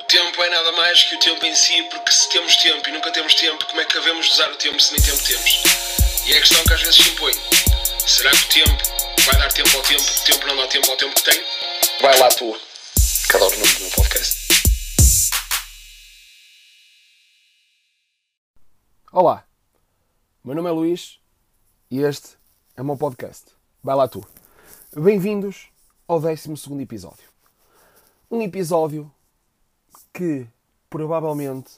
O tempo é nada mais que o tempo em si, porque se temos tempo e nunca temos tempo, como é que devemos usar o tempo se nem tempo temos? E é a questão que às vezes se impõe. Será que o tempo vai dar tempo ao tempo, o tempo não dá tempo ao tempo que tem? Vai lá tu, que adoro o nome do meu podcast. Olá, meu nome é Luís e este é o meu podcast. Vai lá tu. Bem-vindos ao 12 episódio. Um episódio que provavelmente,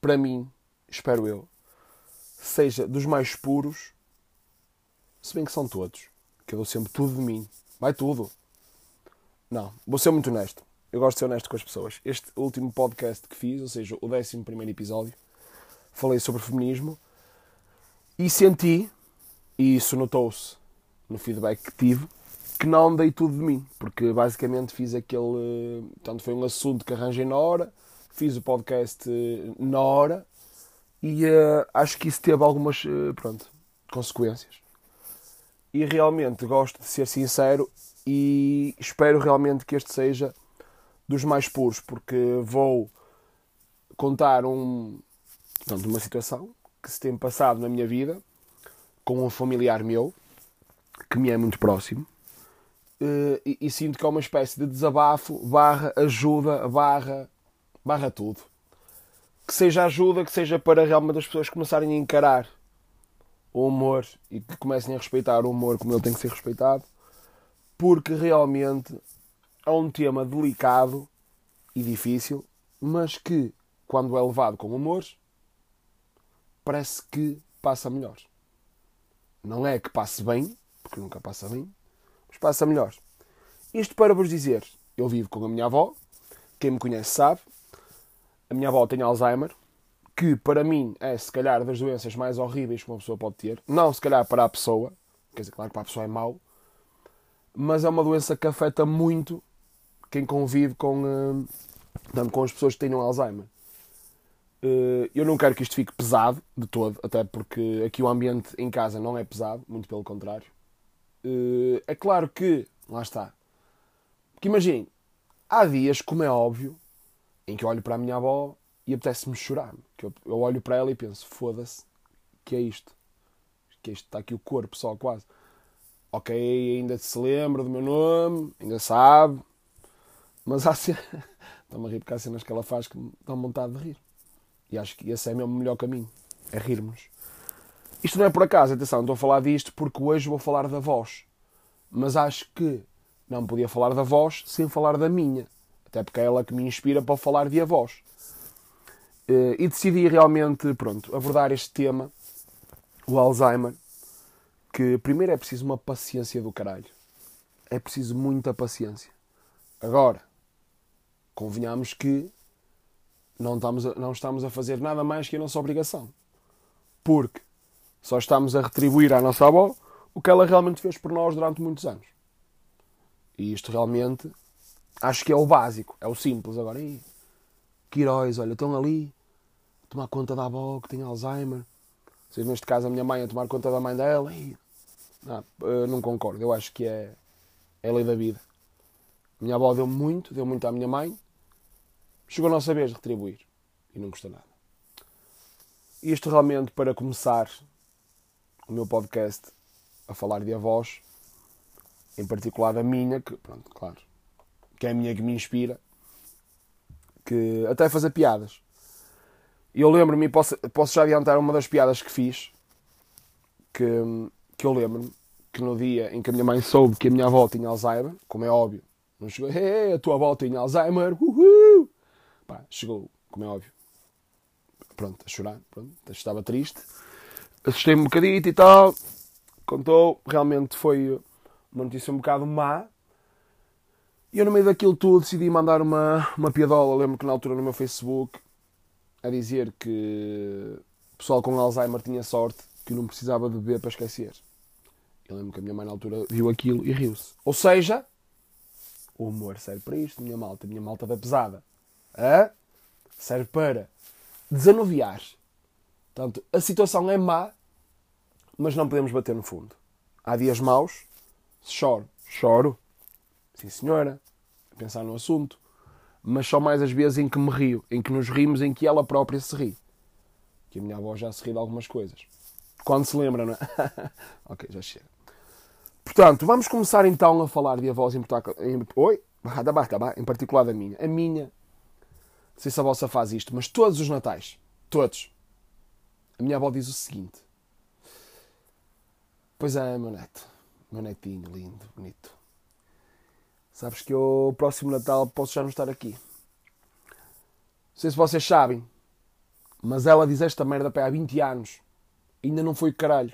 para mim, espero eu, seja dos mais puros, se bem que são todos, que eu dou sempre tudo de mim. Vai tudo. Não, vou ser muito honesto. Eu gosto de ser honesto com as pessoas. Este último podcast que fiz, ou seja, o 11 episódio, falei sobre feminismo e senti, e isso notou-se no feedback que tive, que não dei tudo de mim, porque basicamente fiz aquele. Tanto foi um assunto que arranjei na hora, fiz o podcast eh, na hora e uh, acho que isso teve algumas uh, pronto, consequências. E realmente gosto de ser sincero e espero realmente que este seja dos mais puros, porque vou contar um, portanto, uma situação que se tem passado na minha vida com um familiar meu que me é muito próximo e, e, sinto que é uma espécie de desabafo barra ajuda barra barra tudo que seja ajuda que seja para realmente as pessoas começarem a encarar o humor e que comecem a respeitar o humor como ele tem que ser respeitado porque realmente é um tema delicado e difícil mas que quando é levado com humor parece que passa melhor. Não é que passe bem, porque nunca passa bem, passa melhor. Isto para vos dizer, eu vivo com a minha avó, quem me conhece sabe, a minha avó tem Alzheimer, que para mim é se calhar das doenças mais horríveis que uma pessoa pode ter. Não se calhar para a pessoa, quer dizer, claro que para a pessoa é mau, mas é uma doença que afeta muito quem convive com, uh, com as pessoas que tenham Alzheimer. Eh, eu não quero que isto fique pesado de todo, até porque aqui o ambiente em casa não é pesado, muito pelo contrário. Eh, é claro que, lá está. Porque imaginem, há dias, como é óbvio, em que eu olho para a minha avó e apetece-me chorar. Que eu, eu olho para ela e penso, foda-se, que é isto? Que é isto está aqui o corpo só quase. Ok, ainda se lembra do meu nome, ainda sabe, mas há cenas. Estou-me a rir porque há cenas que ela faz que me dão vontade de rir. E acho que esse é o melhor caminho. É rirmos. Isto não é por acaso, atenção, estou a falar disto porque hoje vou falar da voz. Mas acho que não podia falar da voz sem falar da minha. Até porque é ela que me inspira para falar de avós. Eh, e decidi realmente, pronto, abordar este tema, o Alzheimer, que primeiro é preciso uma paciência do caralho. É preciso muita paciência. Agora, convenhamos que não estamos, a, não estamos a fazer nada mais que a nossa obrigação. Porque só estamos a retribuir à nossa avó o que ela realmente fez por nós durante muitos anos. E isto realmente acho que é o básico, é o simples. Agora, aí, que heróis, olha, estão ali a tomar conta da avó que tem Alzheimer. Seja, neste caso, a minha mãe a tomar conta da mãe dela. E... Não, não concordo. Eu acho que é, é a lei da vida. A minha avó deu muito, deu muito à minha mãe. Chegou a nossa vez de retribuir. E não custa nada. Isto realmente para começar o meu podcast a falar de avós, em particular da minha, que, pronto, claro, que é a minha que me inspira, que até fazer piadas. E eu lembro-me, posso, posso já adiantar uma das piadas que fiz, que, que eu lembro-me, que no dia em que a minha mãe soube que a minha avó tinha Alzheimer, como é óbvio, não chegou, hey, a tua avó tinha Alzheimer, uhul! Pá, chegou, como é óbvio, pronto, a chorar, pronto, estava triste. Assustei-me um bocadito e tal, contou, realmente foi uma notícia um bocado má. E eu, no meio daquilo tudo, decidi mandar uma, uma piadola. lembro que na altura no meu Facebook, a dizer que o pessoal com Alzheimer tinha sorte, que não precisava de beber para esquecer. Eu lembro que a minha mãe na altura viu aquilo e riu-se. Ou seja, o humor serve para isto, minha malta, minha malta da pesada. Hã? Serve para desanuviar. Portanto, a situação é má, mas não podemos bater no fundo. Há dias maus, choro, choro. Sim, senhora. A pensar no assunto. mas só mais as vezes em que me rio, em que nos rimos, em que ela própria se ri. Que a minha avó já se ri de algumas coisas. Quando se lembra, não é? ok, já chega. Portanto, vamos começar então a falar de avós em, em... Oi? Em particular da minha. A minha, não sei se a vossa faz isto, mas todos os natais, todos, a minha avó diz o seguinte: Pois é, meu neto, meu netinho lindo, bonito. Sabes que eu, próximo Natal, posso já não estar aqui. Não sei se vocês sabem, mas ela diz esta merda para há 20 anos. Ainda não foi o caralho.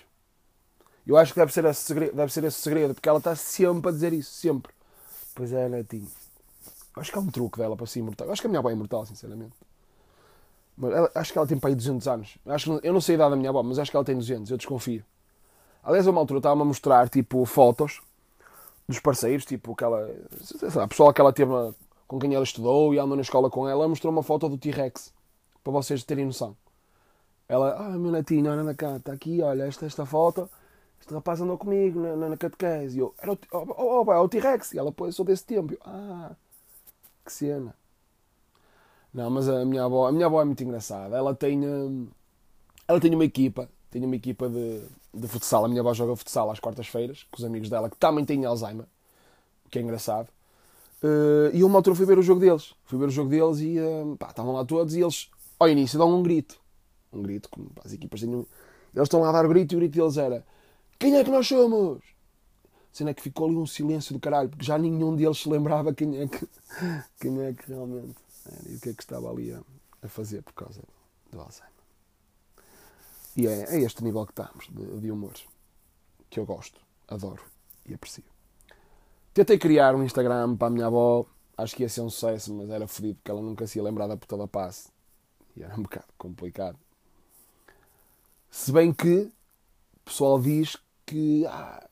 Eu acho que deve ser, esse segredo, deve ser esse segredo, porque ela está sempre a dizer isso, sempre. Pois é, netinho. Acho que é um truque dela para ser imortal. Acho que a minha avó é imortal, sinceramente. Ela, acho que ela tem para aí 200 anos. Acho que, eu não sei a idade da minha avó, mas acho que ela tem 200, eu desconfio. Aliás, a uma altura estava-me a mostrar, tipo, fotos dos parceiros, tipo, aquela. Sei a pessoa que ela teve com quem ela estudou e andou na escola com ela, mostrou uma foto do T-Rex, para vocês terem noção. Ela, ah, meu netinho, olha cá, está aqui, olha, esta, esta foto, este rapaz andou comigo na, na, na catequese. E eu, era o, oh, oh, oh, é o T-Rex. E ela, pô, sou desse tempo. Eu, ah, que cena. Não, mas a minha avó, a minha avó é muito engraçada. Ela tem, hum, ela tem uma equipa, tem uma equipa de, de futsal. A minha avó joga futsal às quartas-feiras com os amigos dela que também têm Alzheimer, o que é engraçado. Uh, e uma altura fui ver o jogo deles. Fui ver o jogo deles e uh, pá, estavam lá todos e eles, ao início, dão um grito. Um grito, como as equipas um... Eles estão lá a dar o grito e o grito deles era Quem é que nós somos? Sendo é que ficou ali um silêncio do caralho, porque já nenhum deles se lembrava quem é que, quem é que realmente e o que é que estava ali a, a fazer por causa do Alzheimer. E é, é este nível que estamos de, de humor que eu gosto, adoro e aprecio. Tentei criar um Instagram para a minha avó, acho que ia ser um sucesso, mas era fodido porque ela nunca se ia lembrar da puta da passe. E era um bocado complicado. Se bem que o pessoal diz que ah,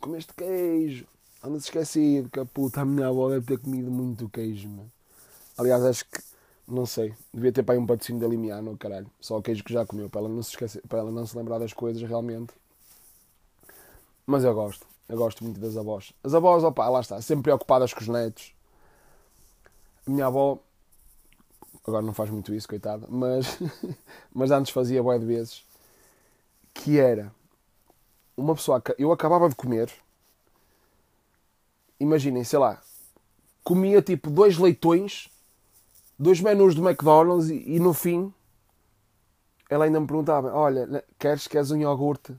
comeste queijo, anda-se esquecido que a puta a minha avó deve ter comido muito queijo. Mano. Aliás, acho que não sei. Devia ter para aí um patrocínio da Limiano, caralho. Só o queijo que já comeu, para ela não se esquecer, para ela não se lembrar das coisas realmente. Mas eu gosto. Eu gosto muito das avós. As avós, opa, lá está, sempre preocupadas com os netos. A minha avó, agora não faz muito isso, coitada, mas, mas antes fazia boé de vezes, que era uma pessoa, eu acabava de comer, imaginem, sei lá, comia tipo dois leitões dois menus do McDonald's e, e, no fim ela ainda me perguntava: Olha, queres, queres um iogurte?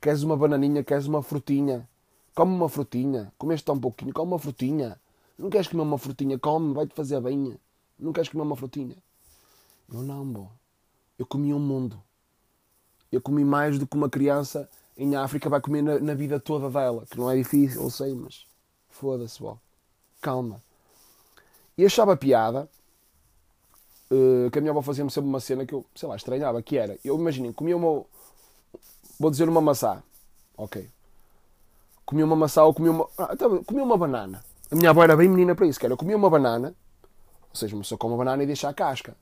Queres uma bananinha? Queres uma frutinha? Come uma frutinha. Comeste tão pouquinho, come uma frutinha. Não queres comer uma frutinha? Come, vai-te fazer bem. Não queres comer uma frutinha? Eu não, bom. Eu comi um mundo. Eu comi mais do que uma criança em África vai comer na, na vida toda dela. Que não é difícil, eu sei, mas foda-se, bom. Calma. E achava piada uh, que a minha avó fazia-me sempre uma cena que eu, sei lá, estranhava, que era, eu imaginem, comia uma, vou dizer uma maçã, ok, comia uma maçã ou comia uma, ah, então, comia uma banana. A minha avó era bem menina para isso, que era, eu comia uma banana, ou seja, uma pessoa come uma banana e deixa a casca.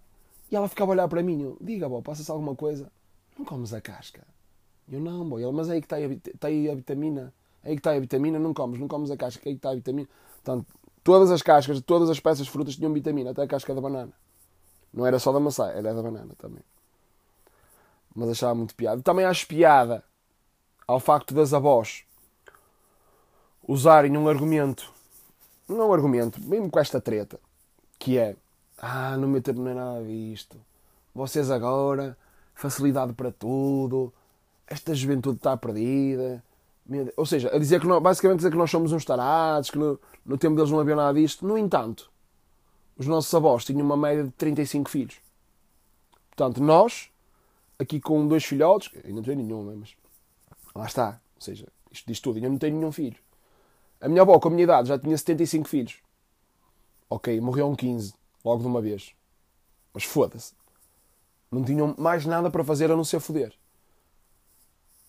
E ela ficava a olhar para mim, eu, diga, avó, passa-se alguma coisa? Não comes a casca. Eu, não, boy, mas é aí que está, está aí a vitamina. É aí que está a vitamina, não comes, não comes a casca, é aí que está a vitamina. Portanto, todas as cascas, todas as peças de frutas tinham vitamina, até a casca da banana. Não era só da maçã, era da banana também. Mas achava muito piada. Também acho piada ao facto das avós usarem um argumento, não um argumento, mesmo com esta treta, que é ah, não me tempo não é nada disto. Vocês agora, facilidade para tudo, esta juventude está perdida. Ou seja, a dizer que nós, basicamente dizer que nós somos uns tarados, que no, no tempo deles não havia nada disto. No entanto, os nossos avós tinham uma média de 35 filhos. Portanto, nós, aqui com dois filhotes, ainda não tenho nenhum, mas lá está. Ou seja, isto diz tudo, ainda não tenho nenhum filho. A minha avó, com a minha idade, já tinha 75 filhos. Ok, morreu um 15, logo de uma vez. Mas foda-se. Não tinham mais nada para fazer a não ser foder.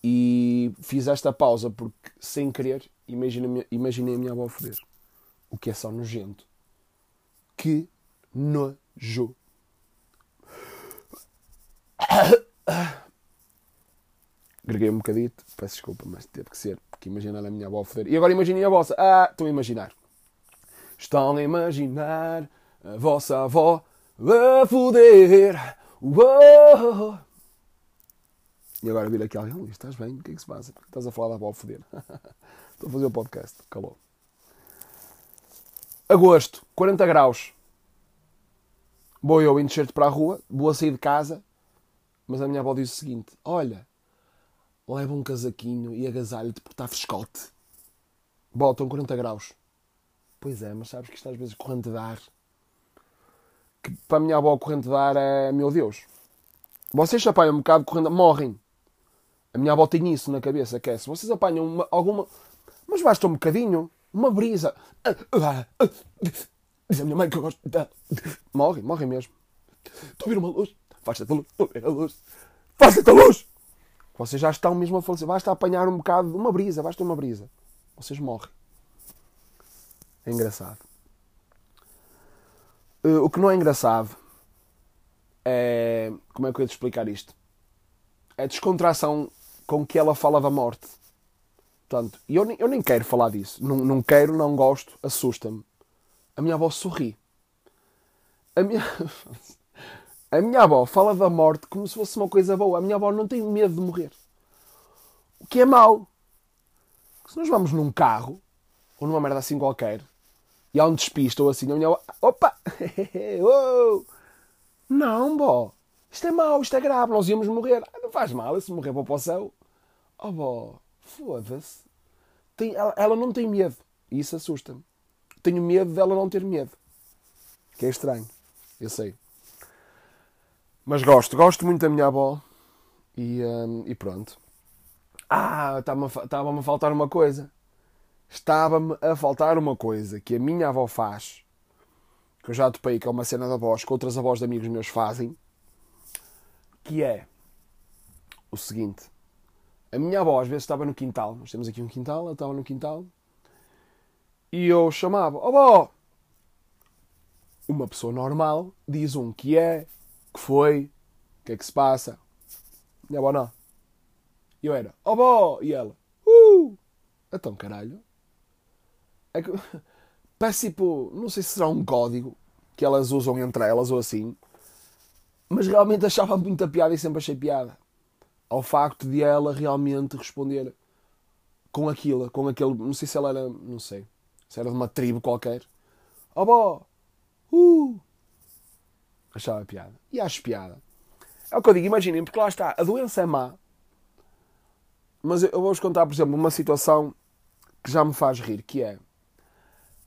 E fiz esta pausa porque, sem querer, imaginei, imaginei a minha avó foder. O que é só nojento. Que nojo. Greguei um bocadito, peço desculpa, mas teve que ser, porque imaginar a minha avó foder. E agora imaginem a vossa. Ah, estão a imaginar. Estão a imaginar a vossa avó a foder. Uou. E agora vira aqui alguém, estás bem? O que é que se passa? Estás a falar da avó a foder. Estou a fazer o podcast, calou. Agosto, 40 graus. Vou eu encher-te para a rua, vou a sair de casa, mas a minha avó diz o seguinte: Olha, leva um casaquinho e agasalho-te porque está frescote. Botam 40 graus. Pois é, mas sabes que isto às vezes corrente de ar. Que para a minha avó corrente de ar é, meu Deus. Vocês apanham um bocado de corrente, morrem. A minha avó tem isso na cabeça, que é se vocês apanham uma, alguma. Mas basta um bocadinho, uma brisa. Diz a minha mãe que eu gosto. Morre, morre mesmo. Estou a ver uma luz. Faz-te a luz. Estou a a luz. Faz-te a luz. Vocês já estão mesmo a falecer. Basta apanhar um bocado, uma brisa, basta uma brisa. Vocês morrem. É engraçado. Uh, o que não é engraçado é. Como é que eu ia te explicar isto? É a descontração com que ela fala da morte. Portanto, eu, nem, eu nem quero falar disso. Não, não quero, não gosto, assusta-me. A minha avó sorri. A minha... a minha avó fala da morte como se fosse uma coisa boa. A minha avó não tem medo de morrer. O que é mau. Se nós vamos num carro, ou numa merda assim qualquer, e há um despiste ou assim, a minha avó... Opa! Não, bó. Isto é mau, isto é grave, nós íamos morrer. Ah, não faz mal, se morrer para o céu. Oh, bó, foda-se. Ela, ela não tem medo. E isso assusta-me tenho medo dela não ter medo. Que é estranho, eu sei. Mas gosto, gosto muito da minha avó. E, um, e pronto. Ah, estava-me a faltar uma coisa. Estava-me a faltar uma coisa que a minha avó faz. Que eu já topei, que é uma cena da avós, que outras avós de amigos meus fazem. Que é o seguinte. A minha avó às vezes estava no quintal. Nós temos aqui um quintal, ela estava no quintal e eu chamava, ó oh, Uma pessoa normal diz um que é, que foi, que é que se passa. Minha avó não. Eu era, ó oh, E ela, uh! Então caralho. É que, parece tipo, não sei se será um código que elas usam entre elas ou assim, mas realmente achava muita piada e sempre achei piada. Ao facto de ela realmente responder com aquilo, com aquele. Não sei se ela era. Não sei. Se era de uma tribo qualquer. Oh, bó! Uh! Achava piada. E acho piada. É o que eu digo, imaginem, porque lá está, a doença é má. Mas eu vou-vos contar, por exemplo, uma situação que já me faz rir, que é.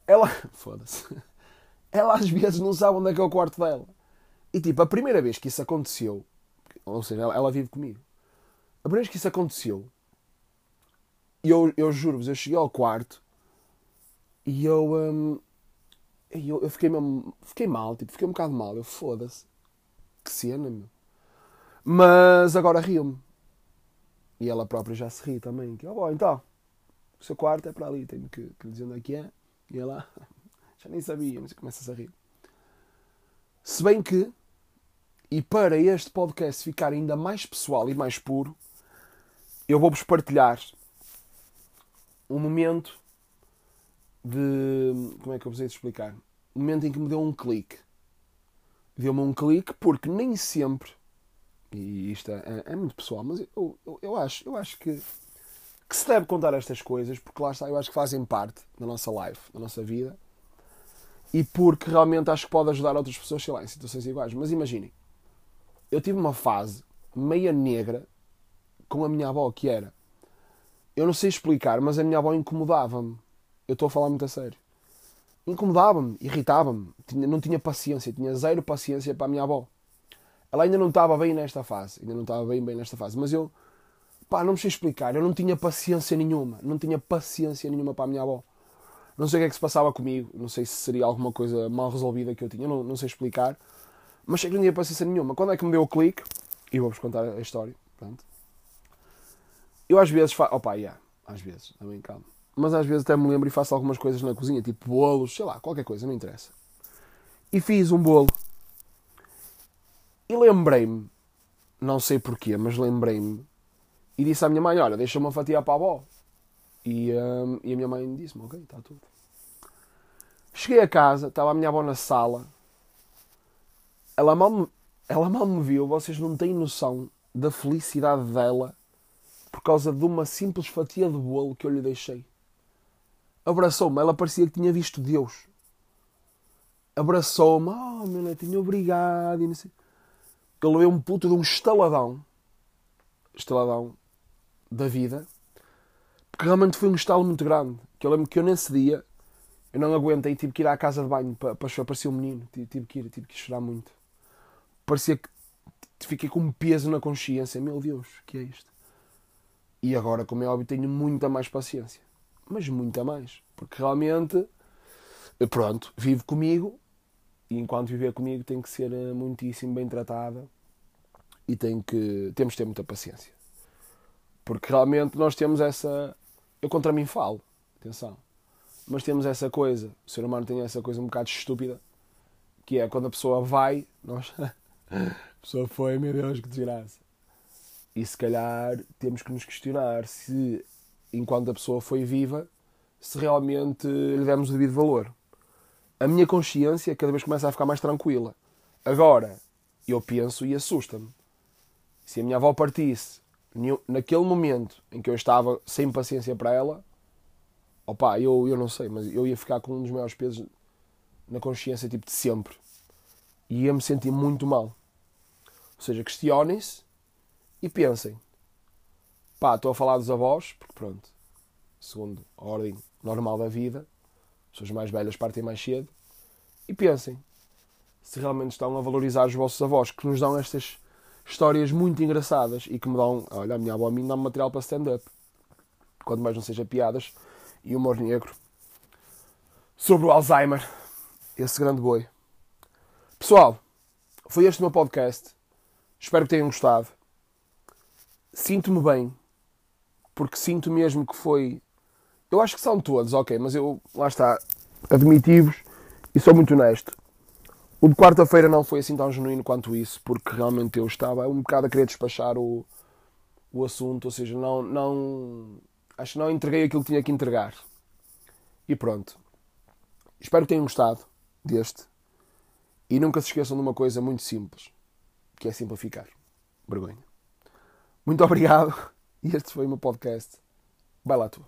Ela. Foda-se. Ela às vezes não sabe onde é que é o quarto dela. E tipo, a primeira vez que isso aconteceu. Ou seja, ela, ela vive comigo. A primeira vez que isso aconteceu. Eu, eu juro-vos, eu cheguei ao quarto e eu, hum, eu, eu fiquei, mesmo, fiquei mal, tipo, fiquei um bocado mal. Eu foda-se. Que cena, meu. Mas agora rio-me. E ela própria já se ri também. Que, oh, então, o seu quarto é para ali, tenho que, que lhe dizer onde é que é. E ela, já nem sabia, mas começa a rir. Se bem que, e para este podcast ficar ainda mais pessoal e mais puro, eu vou-vos partilhar um momento de. Como é que eu vos hei de explicar? O momento em que me deu um clique. Deu-me um clique porque nem sempre. E isto é, é muito pessoal, mas eu, eu, eu, acho, eu acho que, que se deve contar estas coisas porque lá está, eu acho que fazem parte da nossa life, da nossa vida e porque realmente acho que pode ajudar outras pessoas, sei lá, em situações iguais. Mas imaginem, eu tive uma fase meia negra com a minha avó que era. Eu não sei explicar, mas a minha avó incomodava-me. Eu estou a falar muito a sério. Incomodava-me, irritava-me, não tinha paciência, tinha zero paciência para a minha avó. Ela ainda não estava bem nesta fase, ainda não estava bem bem nesta fase, mas eu, pá, não me sei explicar, eu não tinha paciência nenhuma, não tinha paciência nenhuma para a minha avó. Não sei o que é que se passava comigo, não sei se seria alguma coisa mal resolvida que eu tinha, não, não sei explicar, mas sei que não tinha paciência nenhuma. Quando é que me deu o clique, e vou-vos contar a história, pronto. Eu às vezes faço, opa, yeah, às vezes, também calma mas às vezes até me lembro e faço algumas coisas na cozinha, tipo bolos, sei lá, qualquer coisa, não interessa. E fiz um bolo. E lembrei-me, não sei porquê, mas lembrei-me e disse à minha mãe: Olha, deixa uma fatia para a avó. E, um, e a minha mãe disse-me: Ok, está tudo. Cheguei a casa, estava a minha avó na sala, ela mal, me, ela mal me viu, vocês não têm noção da felicidade dela por causa de uma simples fatia de bolo que eu lhe deixei. Abraçou-me, ela parecia que tinha visto Deus. Abraçou-me, oh meu netinho, obrigado. E não sei. Ele veio um puto de um estaladão, estaladão da vida, porque realmente foi um estalo muito grande. Que eu lembro que eu nesse dia eu não aguentei, tive que ir à casa de banho para, para chorar. Parecia um menino, tive, tive, que ir, tive que chorar muito. Parecia que fiquei com um peso na consciência. Meu Deus, que é isto? E agora, como é óbvio, tenho muita mais paciência. Mas muita mais. Porque realmente, pronto, vive comigo. E enquanto viver comigo tem que ser eh, muitíssimo bem tratada. E tem que, temos que ter muita paciência. Porque realmente nós temos essa. Eu contra mim falo. Atenção mas temos essa coisa, o ser humano tem essa coisa um bocado estúpida, que é quando a pessoa vai, nós, a pessoa foi, meu Deus, que desgraça. E se calhar temos que nos questionar se, enquanto a pessoa foi viva, se realmente lhe demos o devido valor. A minha consciência cada vez começa a ficar mais tranquila. Agora, eu penso e assusta-me. Se a minha avó partisse naquele momento em que eu estava sem paciência para ela, Opa, eu, eu não sei, mas eu ia ficar com um dos maiores pesos na consciência, tipo, de sempre. E ia me sentir muito mal. Ou seja, questionem-se e pensem. Pá, estou a falar dos avós, porque pronto, segundo a ordem normal da vida, as pessoas mais velhas partem mais cedo. E pensem se realmente estão a valorizar os vossos avós, que nos dão estas histórias muito engraçadas e que me dão. Olha, a minha avó a mim dá-me material para stand-up. Quanto mais não seja piadas, e humor negro sobre o Alzheimer, esse grande boi. Pessoal, foi este o meu podcast. Espero que tenham gostado. Sinto-me bem, porque sinto mesmo que foi. Eu acho que são todos, ok, mas eu, lá está, admiti-vos e sou muito honesto. O de quarta-feira não foi assim tão genuíno quanto isso, porque realmente eu estava um bocado a querer despachar o, o assunto, ou seja, não, não, Acho que não entreguei aquilo que tinha que entregar. E pronto. Espero que tenham gostado deste. E nunca se esqueçam de uma coisa muito simples, que é simplificar. Vergonha. Muito obrigado. E este foi o meu podcast. Vai lá tu.